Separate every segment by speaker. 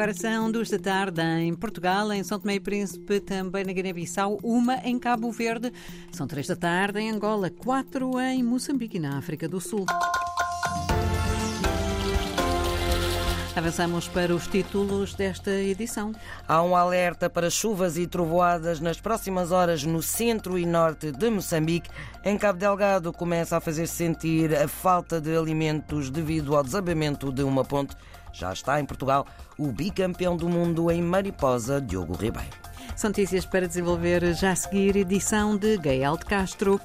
Speaker 1: Agora são duas da tarde em Portugal, em São Tomé e Príncipe, também na Guiné-Bissau, uma em Cabo Verde. São três da tarde em Angola, quatro em Moçambique e na África do Sul. Avançamos para os títulos desta edição.
Speaker 2: Há um alerta para chuvas e trovoadas nas próximas horas no centro e norte de Moçambique. Em Cabo Delgado começa a fazer sentir a falta de alimentos devido ao desabamento de uma ponte. Já está em Portugal o bicampeão do mundo em mariposa, Diogo Ribeiro.
Speaker 1: São notícias para desenvolver já a seguir, edição de Gael de Castro.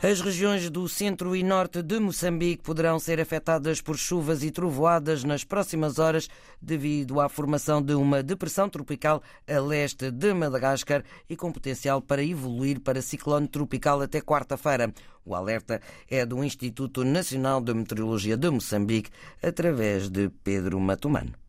Speaker 2: As regiões do centro e norte de Moçambique poderão ser afetadas por chuvas e trovoadas nas próximas horas devido à formação de uma depressão tropical a leste de Madagascar e com potencial para evoluir para ciclone tropical até quarta-feira. O alerta é do Instituto Nacional de Meteorologia de Moçambique através de Pedro Matumano.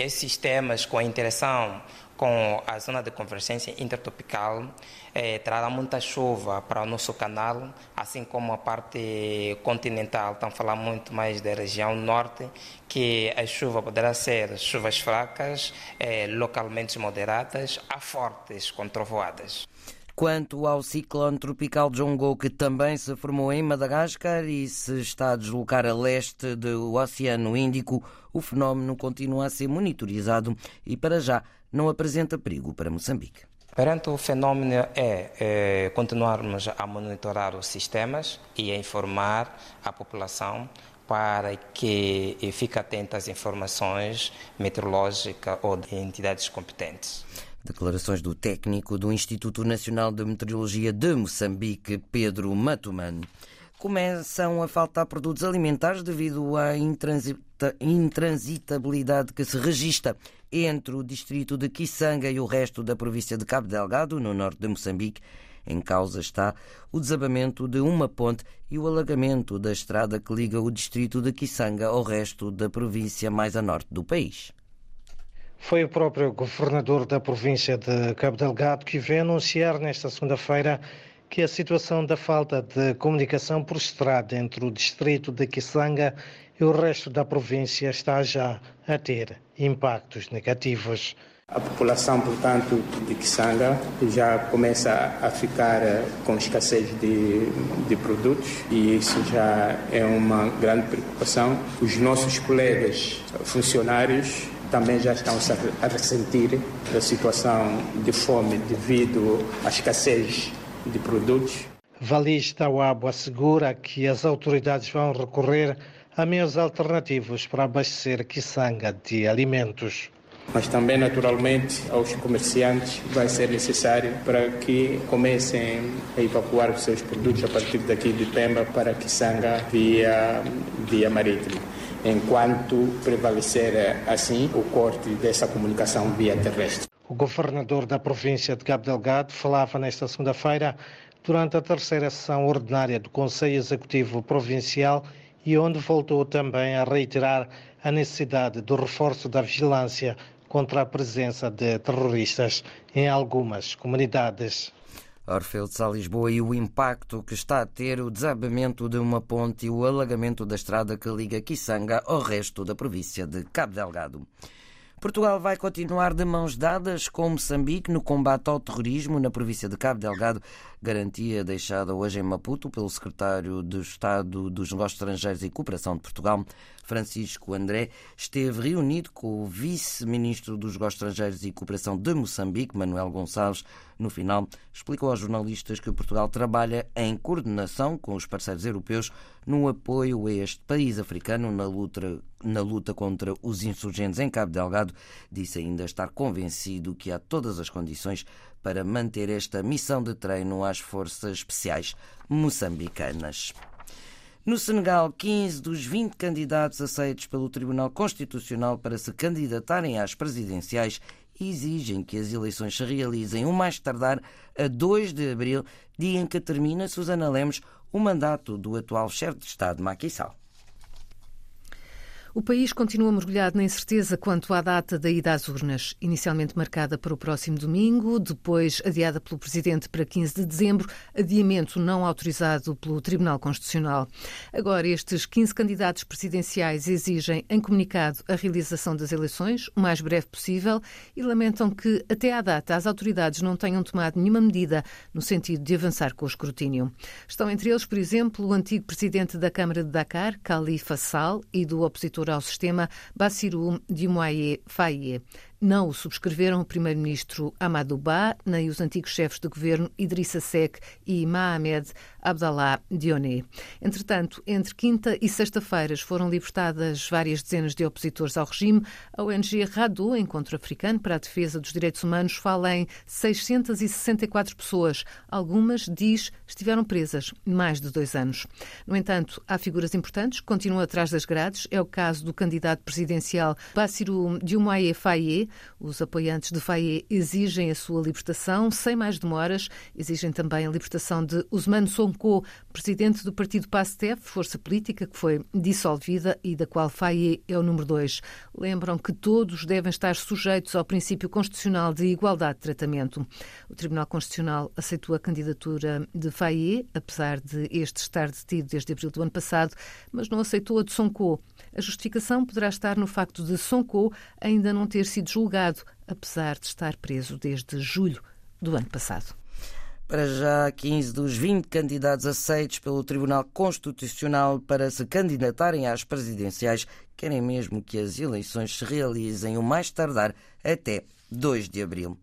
Speaker 3: Esses sistemas com a interação com a zona de convergência intertropical eh, trará muita chuva para o nosso canal, assim como a parte continental. A falar muito mais da região norte, que a chuva poderá ser chuvas fracas, eh, localmente moderadas, a fortes com trovoadas.
Speaker 2: Quanto ao ciclone tropical Jongo, que também se formou em Madagascar e se está a deslocar a leste do Oceano Índico, o fenómeno continua a ser monitorizado e, para já, não apresenta perigo para Moçambique.
Speaker 3: Perante o fenômeno é, é, continuarmos a monitorar os sistemas e a informar a população para que fique atenta às informações meteorológicas ou de entidades competentes.
Speaker 2: Declarações do técnico do Instituto Nacional de Meteorologia de Moçambique, Pedro Matumano. Começam a faltar produtos alimentares devido à intransitabilidade que se registra entre o distrito de Kisanga e o resto da província de Cabo Delgado, no norte de Moçambique. Em causa está o desabamento de uma ponte e o alagamento da estrada que liga o distrito de Kisanga ao resto da província mais a norte do país.
Speaker 4: Foi o próprio governador da província de Cabo Delgado que veio anunciar nesta segunda-feira que a situação da falta de comunicação por estrada entre o distrito de Kisanga e o resto da província está já a ter impactos negativos.
Speaker 5: A população, portanto, de Kisanga já começa a ficar eh, com escassez de, de, produtos e isso já é uma grande preocupação. Os nossos colegas funcionários também já estão a ressentir da situação de fome devido à escassez de produtos.
Speaker 4: Valis Tawabo assegura que as autoridades vão recorrer a meios alternativos para abastecer Kisanga de alimentos.
Speaker 5: Mas também, naturalmente, aos comerciantes vai ser necessário para que comecem a evacuar os seus produtos a partir daqui de Pemba para Kisanga via, via marítimo enquanto prevalecer assim o corte dessa comunicação via terrestre.
Speaker 4: O governador da província de Cabo Delgado falava nesta segunda-feira durante a terceira sessão ordinária do Conselho Executivo Provincial e onde voltou também a reiterar a necessidade do reforço da vigilância contra a presença de terroristas em algumas comunidades.
Speaker 2: Orfeu de Sá Lisboa e o impacto que está a ter o desabamento de uma ponte e o alagamento da estrada que liga Kisanga ao resto da província de Cabo Delgado. Portugal vai continuar de mãos dadas com Moçambique no combate ao terrorismo na província de Cabo Delgado, garantia deixada hoje em Maputo pelo secretário de Estado dos Negócios Estrangeiros e Cooperação de Portugal, Francisco André, esteve reunido com o vice-ministro dos Negócios Estrangeiros e Cooperação de Moçambique, Manuel Gonçalves. No final, explicou aos jornalistas que Portugal trabalha em coordenação com os parceiros europeus no apoio a este país africano na luta, na luta contra os insurgentes em Cabo Delgado. Disse ainda estar convencido que há todas as condições para manter esta missão de treino às forças especiais moçambicanas. No Senegal, 15 dos 20 candidatos aceitos pelo Tribunal Constitucional para se candidatarem às presidenciais exigem que as eleições se realizem o mais tardar a 2 de abril, dia em que termina Susana Lemos o mandato do atual chefe de Estado Macky Sall.
Speaker 1: O país continua mergulhado na incerteza quanto à data da ida às urnas, inicialmente marcada para o próximo domingo, depois adiada pelo Presidente para 15 de dezembro, adiamento não autorizado pelo Tribunal Constitucional. Agora, estes 15 candidatos presidenciais exigem, em comunicado, a realização das eleições o mais breve possível e lamentam que, até à data, as autoridades não tenham tomado nenhuma medida no sentido de avançar com o escrutínio. Estão entre eles, por exemplo, o antigo Presidente da Câmara de Dakar, Khalifa Sall, e do opositor ao sistema, Bassirou Diomaye Faye. Não o subscreveram o primeiro-ministro Amadou Ba, nem os antigos chefes de governo Idrissa Seck e Mohamed Abdallah Dionne. Entretanto, entre quinta e sexta-feiras foram libertadas várias dezenas de opositores ao regime. A ONG Radu, Encontro Africano para a Defesa dos Direitos Humanos, fala em 664 pessoas. Algumas, diz, estiveram presas mais de dois anos. No entanto, há figuras importantes que continuam atrás das grades. É o caso do candidato presidencial Bassirou Diomaye Faye, os apoiantes de Faye exigem a sua libertação sem mais demoras. Exigem também a libertação de Usman Sonko, presidente do partido PASTEF, força política que foi dissolvida e da qual Faye é o número dois. Lembram que todos devem estar sujeitos ao princípio constitucional de igualdade de tratamento. O Tribunal Constitucional aceitou a candidatura de Faye, apesar de este estar detido desde abril do ano passado, mas não aceitou a de Sonko. A justificação poderá estar no facto de Sonko ainda não ter sido julgado, apesar de estar preso desde julho do ano passado.
Speaker 2: Para já, 15 dos 20 candidatos aceitos pelo Tribunal Constitucional para se candidatarem às presidenciais querem mesmo que as eleições se realizem o mais tardar até 2 de abril.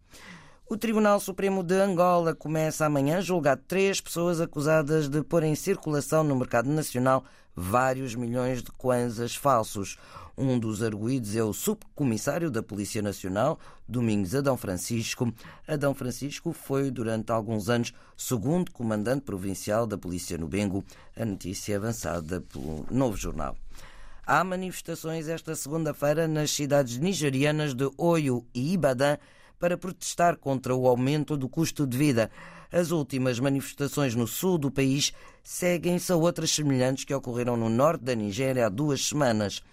Speaker 2: O Tribunal Supremo de Angola começa amanhã a julgar três pessoas acusadas de pôr em circulação no mercado nacional vários milhões de kwanzas falsos. Um dos arguídos é o subcomissário da Polícia Nacional, Domingos Adão Francisco. Adão Francisco foi, durante alguns anos, segundo comandante provincial da Polícia no Bengo, a notícia avançada pelo Novo Jornal. Há manifestações esta segunda-feira nas cidades nigerianas de Oio e Ibadan para protestar contra o aumento do custo de vida. As últimas manifestações no sul do país seguem-se a outras semelhantes que ocorreram no norte da Nigéria há duas semanas.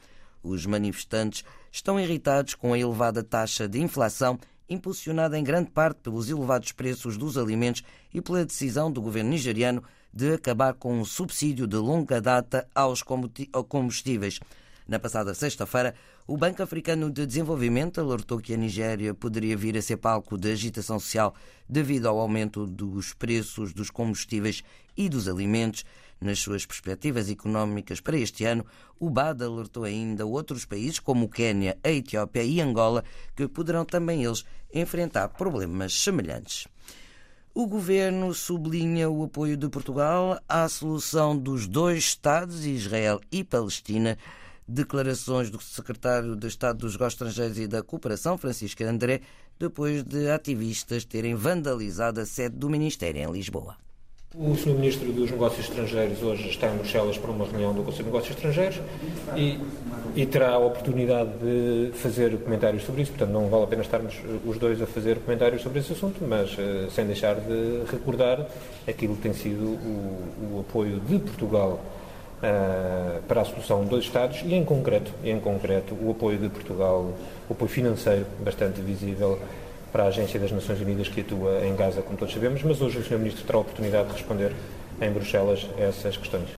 Speaker 2: Os manifestantes estão irritados com a elevada taxa de inflação, impulsionada em grande parte pelos elevados preços dos alimentos e pela decisão do governo nigeriano de acabar com um subsídio de longa data aos combustíveis. Na passada sexta-feira, o Banco Africano de Desenvolvimento alertou que a Nigéria poderia vir a ser palco de agitação social devido ao aumento dos preços dos combustíveis e dos alimentos nas suas perspectivas económicas para este ano, o BAD alertou ainda outros países, como o Quênia, a Etiópia e Angola, que poderão também eles enfrentar problemas semelhantes. O governo sublinha o apoio de Portugal à solução dos dois Estados, Israel e Palestina. Declarações do secretário de Estado dos Negócios Estrangeiros e da Cooperação, Francisco André, depois de ativistas terem vandalizado a sede do Ministério em Lisboa.
Speaker 6: O Sr. Ministro dos Negócios Estrangeiros hoje está em Bruxelas para uma reunião do Conselho de Negócios Estrangeiros e, e, terá a oportunidade de fazer comentários sobre isso. Portanto, não vale a pena estarmos os dois a fazer comentários sobre esse assunto, mas uh, sem deixar de recordar aquilo que tem sido o, o apoio de Portugal uh, para a solução dos Estados e, em concreto, em concreto, o apoio de Portugal, o apoio financeiro bastante visível para a Agência das Nações Unidas que atua em Gaza, como todos sabemos, mas hoje o Sr. Ministro terá a oportunidade de responder em Bruxelas a essas questões.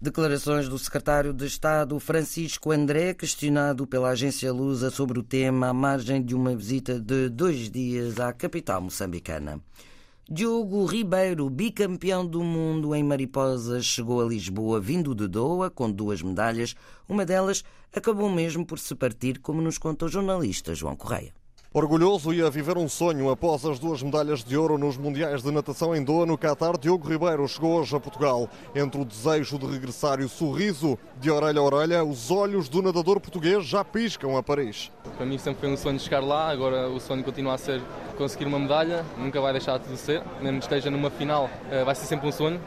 Speaker 2: Declarações do secretário de Estado Francisco André, questionado pela agência Lusa sobre o tema à margem de uma visita de dois dias à capital moçambicana. Diogo Ribeiro, bicampeão do mundo em mariposas, chegou a Lisboa vindo de Doha com duas medalhas. Uma delas acabou mesmo por se partir, como nos conta o jornalista João Correia.
Speaker 7: Orgulhoso e a viver um sonho após as duas medalhas de ouro nos Mundiais de Natação em Doha, no Qatar, Diogo Ribeiro chegou hoje a Portugal. Entre o desejo de regressar e o sorriso de orelha a orelha, os olhos do nadador português já piscam a Paris.
Speaker 8: Para mim sempre foi um sonho chegar lá, agora o sonho continua a ser conseguir uma medalha, nunca vai deixar de ser, mesmo que esteja numa final, eh, vai ser sempre um sonho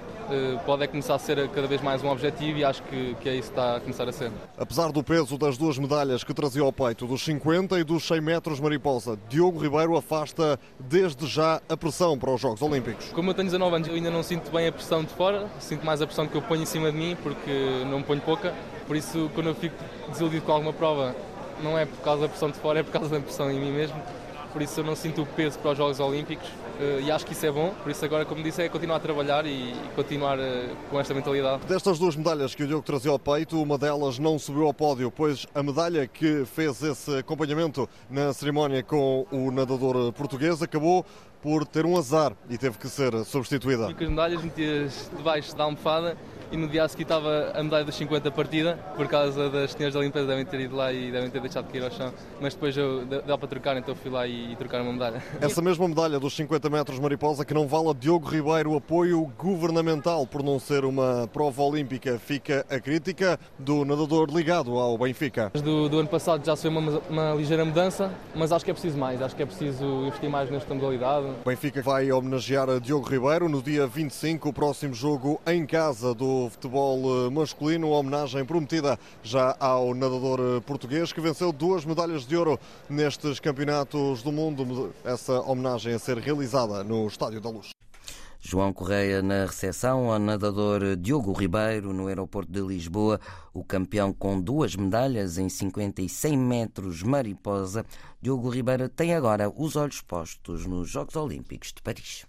Speaker 8: pode é começar a ser cada vez mais um objetivo e acho que, que é isso que está a começar a ser.
Speaker 7: Apesar do peso das duas medalhas que trazia ao peito, dos 50 e dos 100 metros mariposa, Diogo Ribeiro afasta desde já a pressão para os Jogos Olímpicos.
Speaker 8: Como eu tenho 19 anos, eu ainda não sinto bem a pressão de fora, sinto mais a pressão que eu ponho em cima de mim, porque não me ponho pouca, por isso quando eu fico desiludido com alguma prova, não é por causa da pressão de fora, é por causa da pressão em mim mesmo, por isso eu não sinto o peso para os Jogos Olímpicos eh, e acho que isso é bom, por isso agora, como disse, é continuar a trabalhar e continuar eh, com esta mentalidade.
Speaker 7: Destas duas medalhas que o Diogo trazia ao peito, uma delas não subiu ao pódio, pois a medalha que fez esse acompanhamento na cerimónia com o nadador português acabou por ter um azar e teve que ser substituída.
Speaker 8: Fico as medalhas metidas debaixo da almofada e no dia a seguir estava a medalha dos 50 partida, por causa das senhoras da limpeza devem ter ido lá e devem ter deixado de cair ao chão, mas depois eu, deu para trocar, então fui lá e, e trocar uma medalha.
Speaker 7: Essa mesma medalha dos 50 metros mariposa que não vale a Diogo Ribeiro apoio governamental por não ser uma prova olímpica, fica a crítica do nadador ligado ao Benfica.
Speaker 8: Do, do ano passado já se foi uma, uma ligeira mudança, mas acho que é preciso mais, acho que é preciso investir mais nesta modalidade.
Speaker 7: O Benfica vai homenagear a Diogo Ribeiro no dia 25, o próximo jogo em casa do futebol eh, masculino, uma homenagem prometida já ao nadador eh, português que venceu duas medalhas de ouro nestes campeonatos do mundo. Essa homenagem a ser realizada no Estádio da Luz.
Speaker 2: João Correia na recepção ao nadador Diogo Ribeiro no aeroporto de Lisboa, o campeão com duas medalhas em 50 e 100 metros mariposa. Diogo Ribeiro tem agora os olhos postos nos Jogos Olímpicos de Paris.